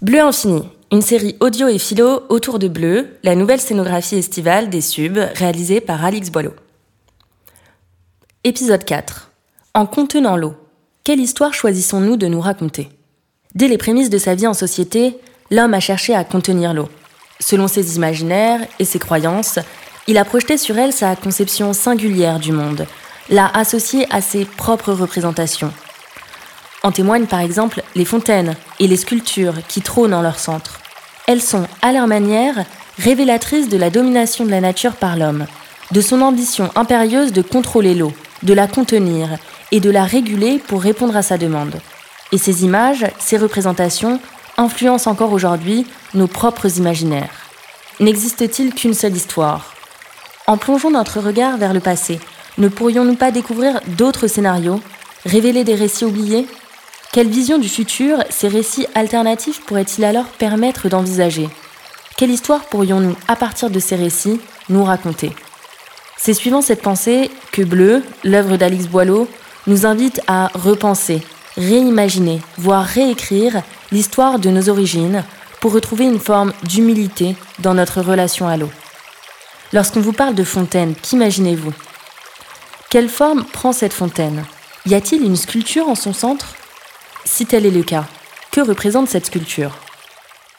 Bleu Infini, une série audio et philo autour de Bleu, la nouvelle scénographie estivale des Subs réalisée par Alix Boileau. Épisode 4. En contenant l'eau, quelle histoire choisissons-nous de nous raconter? Dès les prémices de sa vie en société, l'homme a cherché à contenir l'eau. Selon ses imaginaires et ses croyances, il a projeté sur elle sa conception singulière du monde, l'a associée à ses propres représentations. En témoignent par exemple les fontaines et les sculptures qui trônent en leur centre. Elles sont, à leur manière, révélatrices de la domination de la nature par l'homme, de son ambition impérieuse de contrôler l'eau, de la contenir et de la réguler pour répondre à sa demande. Et ces images, ces représentations, influencent encore aujourd'hui nos propres imaginaires. N'existe-t-il qu'une seule histoire? En plongeant notre regard vers le passé, ne pourrions-nous pas découvrir d'autres scénarios, révéler des récits oubliés? Quelle vision du futur ces récits alternatifs pourraient-ils alors permettre d'envisager? Quelle histoire pourrions-nous, à partir de ces récits, nous raconter? C'est suivant cette pensée que Bleu, l'œuvre d'Alix Boileau, nous invite à repenser, réimaginer, voire réécrire l'histoire de nos origines pour retrouver une forme d'humilité dans notre relation à l'eau. Lorsqu'on vous parle de fontaine, qu'imaginez-vous? Quelle forme prend cette fontaine? Y a-t-il une sculpture en son centre? Si tel est le cas, que représente cette sculpture?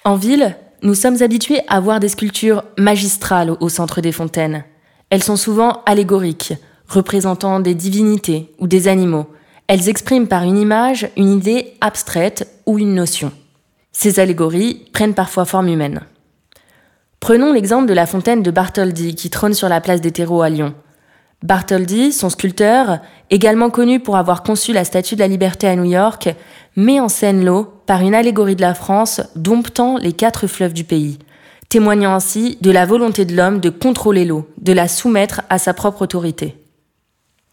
En ville, nous sommes habitués à voir des sculptures magistrales au centre des fontaines. Elles sont souvent allégoriques, représentant des divinités ou des animaux. Elles expriment par une image une idée abstraite ou une notion. Ces allégories prennent parfois forme humaine. Prenons l'exemple de la fontaine de Bartholdi qui trône sur la place des terreaux à Lyon. Bartholdi, son sculpteur, également connu pour avoir conçu la Statue de la Liberté à New York, met en scène l'eau par une allégorie de la France domptant les quatre fleuves du pays, témoignant ainsi de la volonté de l'homme de contrôler l'eau, de la soumettre à sa propre autorité.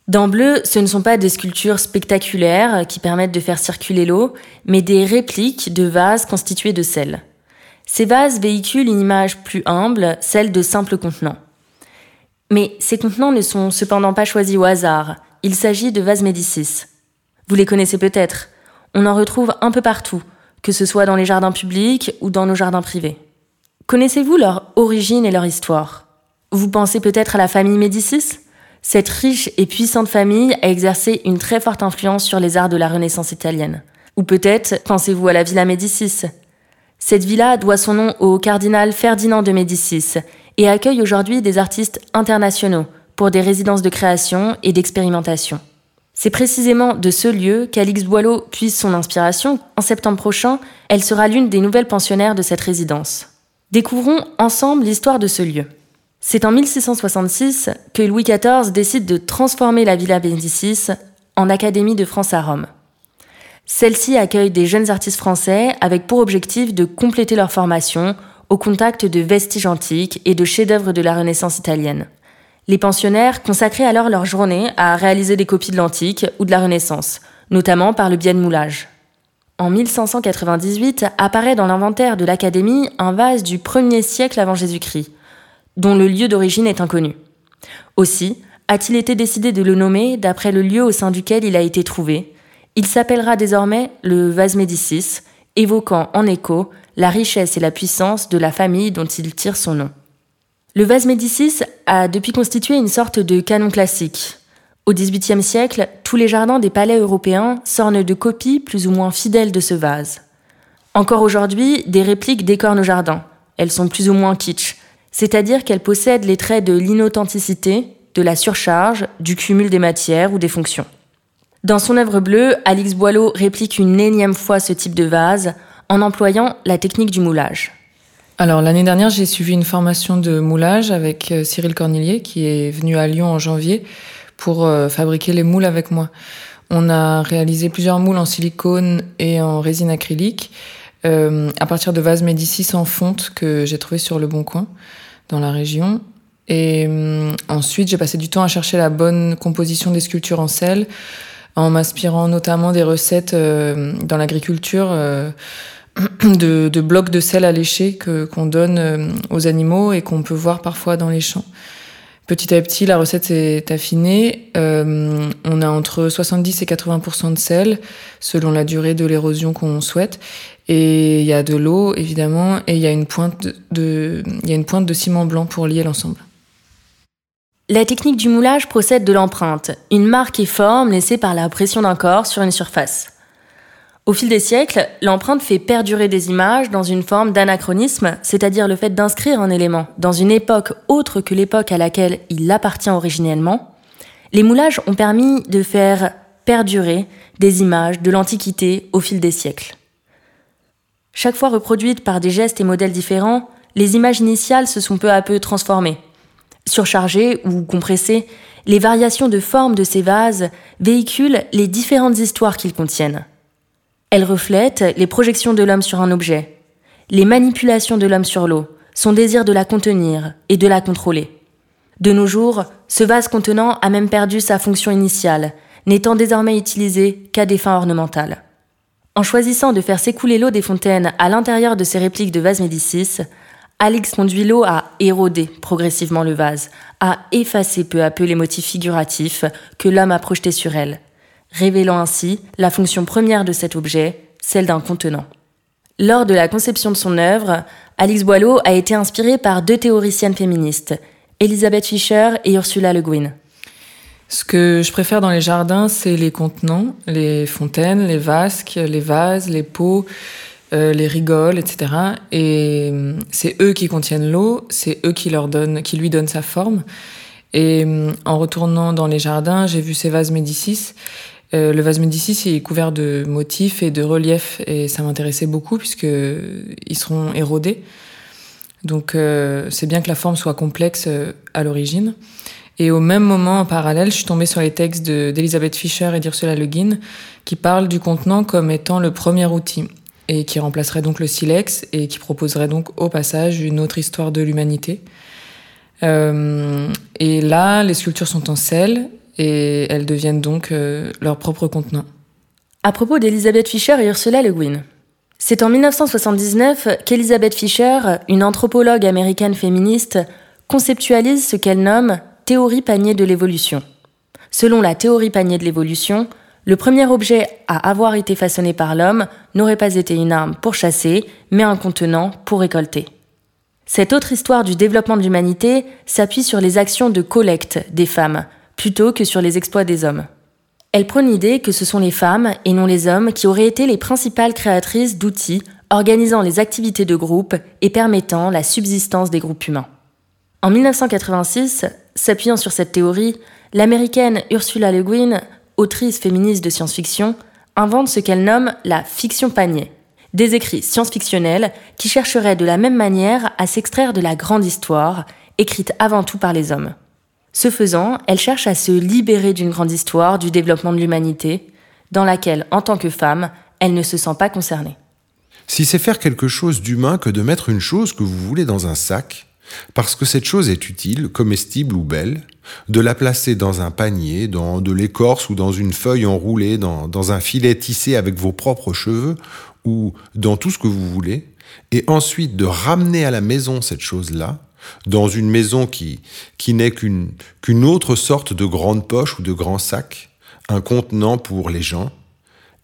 Dans Bleu, ce ne sont pas des sculptures spectaculaires qui permettent de faire circuler l'eau, mais des répliques de vases constitués de sel. Ces vases véhiculent une image plus humble, celle de simples contenants. Mais ces contenants ne sont cependant pas choisis au hasard. Il s'agit de vases Médicis. Vous les connaissez peut-être. On en retrouve un peu partout, que ce soit dans les jardins publics ou dans nos jardins privés. Connaissez-vous leur origine et leur histoire? Vous pensez peut-être à la famille Médicis? Cette riche et puissante famille a exercé une très forte influence sur les arts de la Renaissance italienne. Ou peut-être pensez-vous à la Villa Médicis? Cette villa doit son nom au cardinal Ferdinand de Médicis, et accueille aujourd'hui des artistes internationaux pour des résidences de création et d'expérimentation. C'est précisément de ce lieu qu'Alix Boileau puise son inspiration. En septembre prochain, elle sera l'une des nouvelles pensionnaires de cette résidence. Découvrons ensemble l'histoire de ce lieu. C'est en 1666 que Louis XIV décide de transformer la Villa Médicis en Académie de France à Rome. Celle-ci accueille des jeunes artistes français avec pour objectif de compléter leur formation au contact de vestiges antiques et de chefs-d'œuvre de la Renaissance italienne. Les pensionnaires consacraient alors leur journée à réaliser des copies de l'antique ou de la Renaissance, notamment par le biais de moulage. En 1598 apparaît dans l'inventaire de l'Académie un vase du 1er siècle avant Jésus-Christ, dont le lieu d'origine est inconnu. Aussi, a-t-il été décidé de le nommer d'après le lieu au sein duquel il a été trouvé. Il s'appellera désormais le vase Médicis, évoquant en écho la richesse et la puissance de la famille dont il tire son nom. Le vase Médicis a depuis constitué une sorte de canon classique. Au XVIIIe siècle, tous les jardins des palais européens s'ornent de copies plus ou moins fidèles de ce vase. Encore aujourd'hui, des répliques décorent nos jardins. Elles sont plus ou moins kitsch, c'est-à-dire qu'elles possèdent les traits de l'inauthenticité, de la surcharge, du cumul des matières ou des fonctions. Dans son œuvre bleue, Alix Boileau réplique une énième fois ce type de vase en employant la technique du moulage. Alors l'année dernière, j'ai suivi une formation de moulage avec euh, Cyril Cornillier qui est venu à Lyon en janvier pour euh, fabriquer les moules avec moi. On a réalisé plusieurs moules en silicone et en résine acrylique euh, à partir de vases Médicis en fonte que j'ai trouvé sur le Bon Coin dans la région. Et ensuite, j'ai passé du temps à chercher la bonne composition des sculptures en sel, en m'inspirant notamment des recettes dans l'agriculture de, blocs de sel lécher que qu'on donne euh, aux animaux et qu'on peut voir parfois dans les champs. Petit à petit, la recette s'est affinée. Euh, on a entre 70 et 80% de sel, selon la durée de l'érosion qu'on souhaite. Et il y a de l'eau, évidemment, et il y a une pointe de, il y a une pointe de ciment blanc pour lier l'ensemble. La technique du moulage procède de l'empreinte, une marque et forme laissée par la pression d'un corps sur une surface. Au fil des siècles, l'empreinte fait perdurer des images dans une forme d'anachronisme, c'est-à-dire le fait d'inscrire un élément dans une époque autre que l'époque à laquelle il appartient originellement. Les moulages ont permis de faire perdurer des images de l'Antiquité au fil des siècles. Chaque fois reproduites par des gestes et modèles différents, les images initiales se sont peu à peu transformées. Surchargées ou compressées, les variations de forme de ces vases véhiculent les différentes histoires qu'ils contiennent. Elle reflète les projections de l'homme sur un objet, les manipulations de l'homme sur l'eau, son désir de la contenir et de la contrôler. De nos jours, ce vase contenant a même perdu sa fonction initiale, n'étant désormais utilisé qu'à des fins ornementales. En choisissant de faire s'écouler l'eau des fontaines à l'intérieur de ces répliques de vases Médicis, Alix conduit l'eau à éroder progressivement le vase, à effacer peu à peu les motifs figuratifs que l'homme a projetés sur elle, révélant ainsi la fonction première de cet objet, celle d'un contenant. Lors de la conception de son œuvre, Alix Boileau a été inspirée par deux théoriciennes féministes, Elisabeth Fischer et Ursula Le Guin. Ce que je préfère dans les jardins, c'est les contenants, les fontaines, les vasques, les vases, les pots, euh, les rigoles, etc. Et euh, c'est eux qui contiennent l'eau, c'est eux qui leur donnent, qui lui donnent sa forme. Et euh, en retournant dans les jardins, j'ai vu ces vases Médicis euh, le vase Médicis est couvert de motifs et de reliefs et ça m'intéressait beaucoup puisque ils seront érodés. Donc euh, c'est bien que la forme soit complexe euh, à l'origine. Et au même moment, en parallèle, je suis tombée sur les textes d'Elisabeth Fischer et d'Ursula Le Guin qui parlent du contenant comme étant le premier outil et qui remplacerait donc le silex et qui proposerait donc au passage une autre histoire de l'humanité. et là, les sculptures sont en sel et elles deviennent donc euh, leur propre contenant. À propos d'Elisabeth Fischer et Ursula Le Guin. C'est en 1979 qu'Elisabeth Fischer, une anthropologue américaine féministe, conceptualise ce qu'elle nomme théorie panier de l'évolution. Selon la théorie panier de l'évolution, le premier objet à avoir été façonné par l'homme n'aurait pas été une arme pour chasser, mais un contenant pour récolter. Cette autre histoire du développement de l'humanité s'appuie sur les actions de collecte des femmes, plutôt que sur les exploits des hommes. Elle prône l'idée que ce sont les femmes et non les hommes qui auraient été les principales créatrices d'outils organisant les activités de groupe et permettant la subsistance des groupes humains. En 1986, s'appuyant sur cette théorie, l'américaine Ursula Le Guin, autrice féministe de science-fiction, invente ce qu'elle nomme la fiction panier, des écrits science-fictionnels qui chercheraient de la même manière à s'extraire de la grande histoire, écrite avant tout par les hommes. Ce faisant, elle cherche à se libérer d'une grande histoire du développement de l'humanité, dans laquelle, en tant que femme, elle ne se sent pas concernée. Si c'est faire quelque chose d'humain que de mettre une chose que vous voulez dans un sac, parce que cette chose est utile, comestible ou belle, de la placer dans un panier, dans de l'écorce ou dans une feuille enroulée, dans, un filet tissé avec vos propres cheveux, ou dans tout ce que vous voulez, et ensuite de ramener à la maison cette chose-là, dans une maison qui, n'est qu'une qu'une autre sorte de grande poche ou de grand sac, un contenant pour les gens,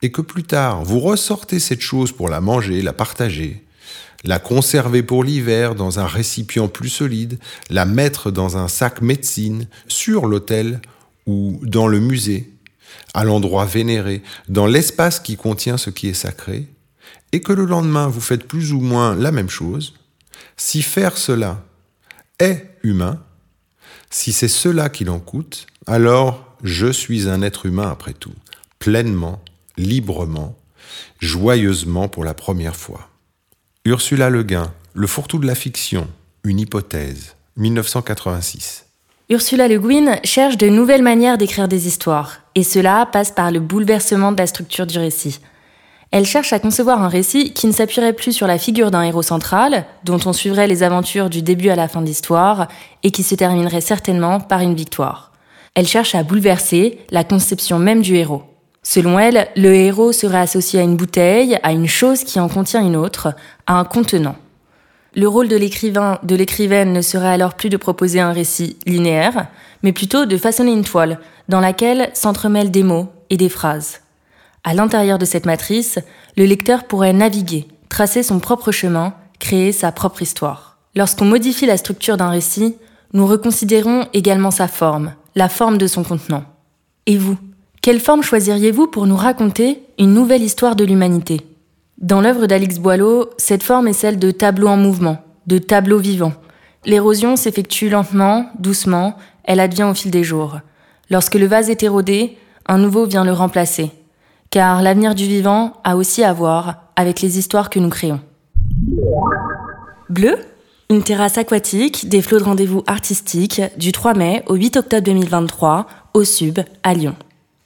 et que plus tard vous ressortez cette chose pour la manger, la partager, la conserver pour l'hiver dans un récipient plus solide, la mettre dans un sac médecine, sur l'autel ou dans le musée, à l'endroit vénéré, dans l'espace qui contient ce qui est sacré, et que le lendemain vous faites plus ou moins la même chose, si faire cela est humain, si c'est cela qu'il en coûte, alors je suis un être humain après tout, pleinement, librement, joyeusement pour la première fois. Ursula Le Guin, Le fourre-tout de la fiction, une hypothèse, 1986. Ursula Le Guin cherche de nouvelles manières d'écrire des histoires, et cela passe par le bouleversement de la structure du récit. Elle cherche à concevoir un récit qui ne s'appuierait plus sur la figure d'un héros central, dont on suivrait les aventures du début à la fin de l'histoire, et qui se terminerait certainement par une victoire. Elle cherche à bouleverser la conception même du héros. Selon elle, le héros serait associé à une bouteille, à une chose qui en contient une autre, à un contenant. Le rôle de l'écrivain, de l'écrivaine ne serait alors plus de proposer un récit linéaire, mais plutôt de façonner une toile dans laquelle s'entremêlent des mots et des phrases. À l'intérieur de cette matrice, le lecteur pourrait naviguer, tracer son propre chemin, créer sa propre histoire. Lorsqu'on modifie la structure d'un récit, nous reconsidérons également sa forme, la forme de son contenant. Et vous, quelle forme choisiriez-vous pour nous raconter une nouvelle histoire de l'humanité? Dans l'œuvre d'Alix Boileau, cette forme est celle de tableau en mouvement, de tableau vivant. L'érosion s'effectue lentement, doucement, elle advient au fil des jours. Lorsque le vase est érodé, un nouveau vient le remplacer. Car l'avenir du vivant a aussi à voir avec les histoires que nous créons. Bleu? Une terrasse aquatique, des flots de rendez-vous artistiques du 3 mai au 8 octobre 2023 au Sub à Lyon.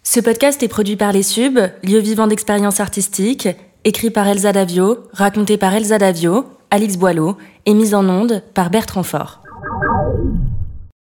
Ce podcast est produit par les Sub, lieu vivant d'expérience artistique, écrit par Elsa Davio, raconté par Elsa Davio, Alix Boileau et mis en onde par Bertrand Fort.